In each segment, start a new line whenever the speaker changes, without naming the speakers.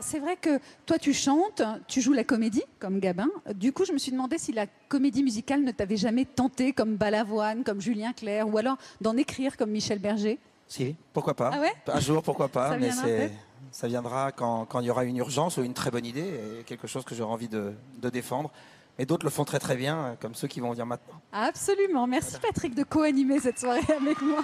C'est vrai que toi tu chantes, tu joues la comédie comme Gabin. Du coup, je me suis demandé si la comédie musicale ne t'avait jamais tenté comme Balavoine, comme Julien Clerc, ou alors d'en écrire comme Michel Berger.
Si, pourquoi pas.
Ah ouais?
Un jour, pourquoi pas.
Ça
mais ça viendra quand, quand il y aura une urgence ou une très bonne idée et quelque chose que j'aurai envie de, de défendre. Et d'autres le font très très bien, comme ceux qui vont venir maintenant.
Absolument. Merci Patrick de co-animer cette soirée avec moi.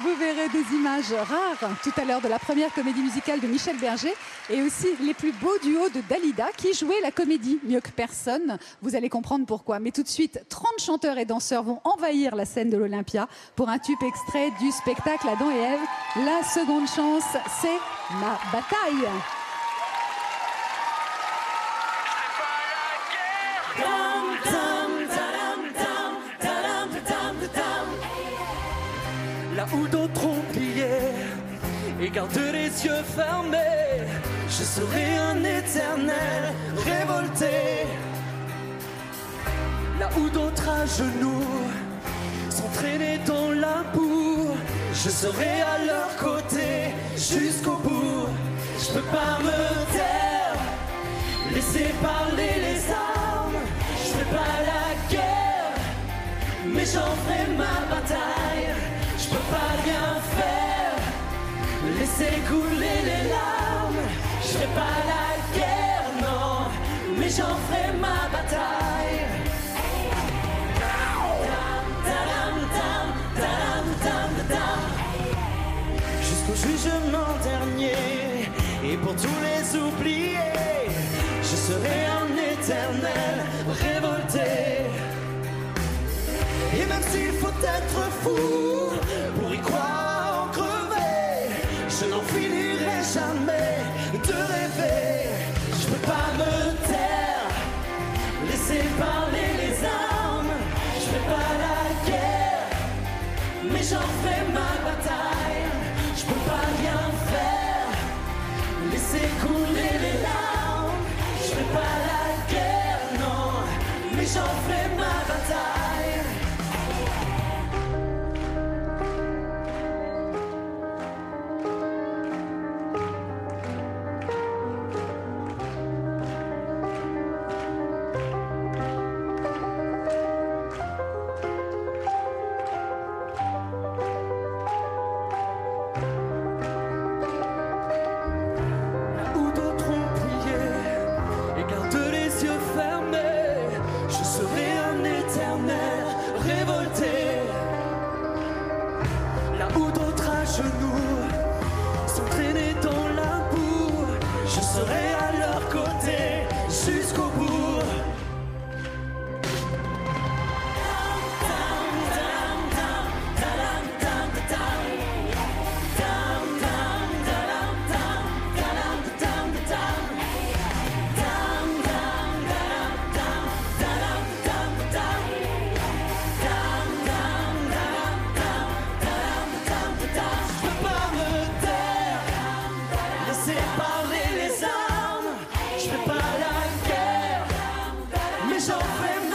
Vous verrez des images rares tout à l'heure de la première comédie musicale de Michel Berger et aussi les plus beaux duos de Dalida qui jouaient la comédie mieux que personne. Vous allez comprendre pourquoi. Mais tout de suite, 30 chanteurs et danseurs vont envahir la scène de l'Olympia pour un tube extrait du spectacle Adam et Ève. La seconde chance, c'est ma bataille.
Là où d'autres ont plié et gardent les yeux fermés, je serai un éternel révolté. Là où d'autres à genoux sont traînés dans la boue, je serai à leur côté jusqu'au bout. Je peux pas me taire, laisser parler les armes. Mais j'en ferai ma bataille. Je peux pas rien faire, laisser couler les larmes. Je fais pas la guerre, non, mais j'en ferai ma bataille. Jusqu'au jugement dernier, et pour tous les oubliés, je serai un éternel révolté. S'il faut être fou mais j'en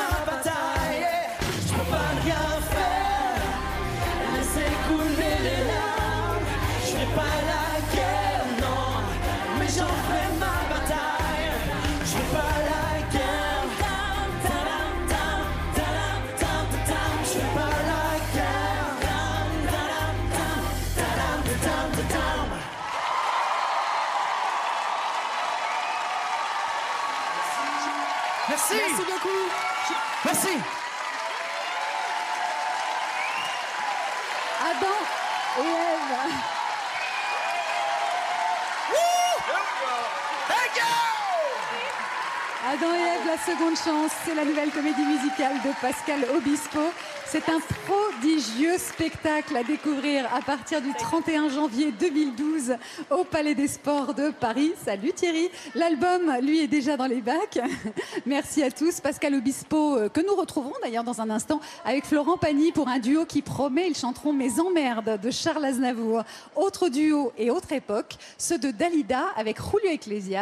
Merci.
Merci beaucoup.
Merci.
Adam et Ève. Adam et Ève, la seconde chance, c'est la nouvelle comédie musicale de Pascal Obispo. C'est un prodigieux spectacle à découvrir à partir du 31 janvier 2012 au Palais des Sports de Paris. Salut Thierry. L'album, lui, est déjà dans les bacs. Merci à tous. Pascal Obispo, euh, que nous retrouverons d'ailleurs dans un instant avec Florent Pagny pour un duo qui promet. Ils chanteront Mes emmerdes de Charles Aznavour. Autre duo et autre époque, ceux de Dalida avec Julio Iglesias.